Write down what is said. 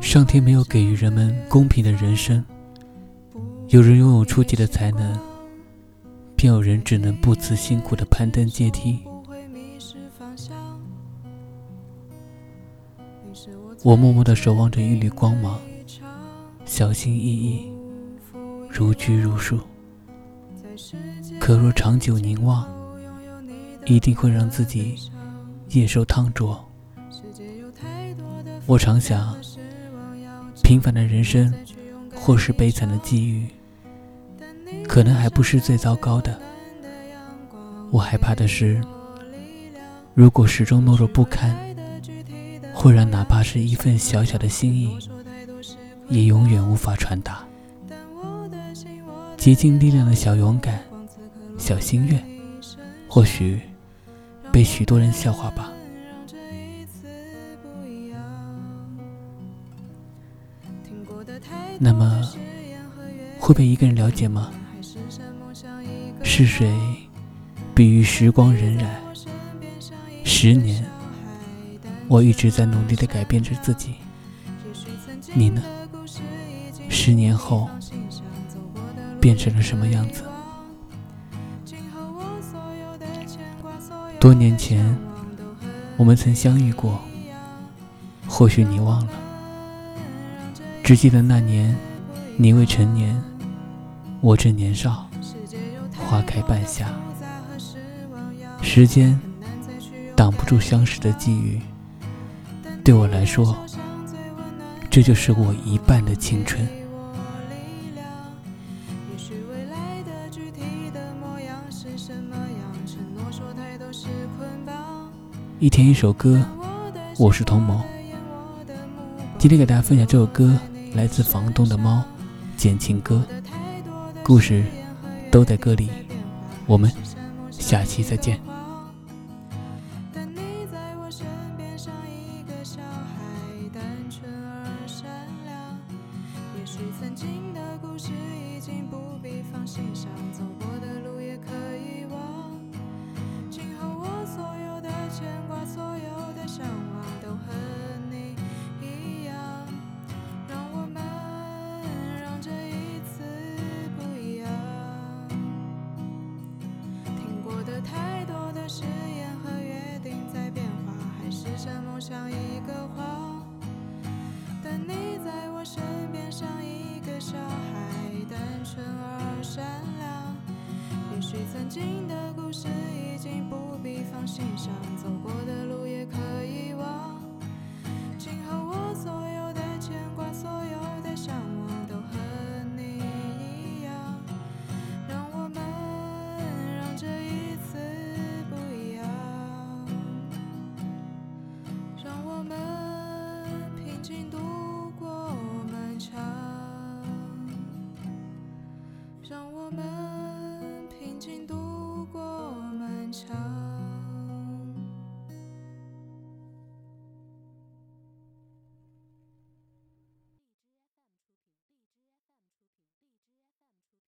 上天没有给予人们公平的人生，有人拥有出奇的才能，便有人只能不辞辛苦的攀登阶梯。我默默的守望着一缕光芒，小心翼翼，如拘如束。可若长久凝望，一定会让自己夜受烫灼。我常想，平凡的人生，或是悲惨的际遇，可能还不是最糟糕的。我害怕的是，如果始终懦弱不堪，会让哪怕是一份小小的心意，也永远无法传达。竭尽力量的小勇敢、小心愿，或许被许多人笑话吧。那么，会被一个人了解吗？是谁比喻时光荏苒？十年，我一直在努力的改变着自己。你呢？十年后，变成了什么样子？多年前，我们曾相遇过，或许你忘了。只记得那年，你未成年，我正年少。花开半夏，时间挡不住相识的际遇。对我来说，这就是我一半的青春。一天一首歌，我是童谋。今天给大家分享这首歌。来自房东的猫，简情歌，故事都在歌里。我们下期再见。是曾经的故事像一个谎，但你在我身边像一个小孩，单纯而善良。也许曾经的故事已经不必放心上，走过。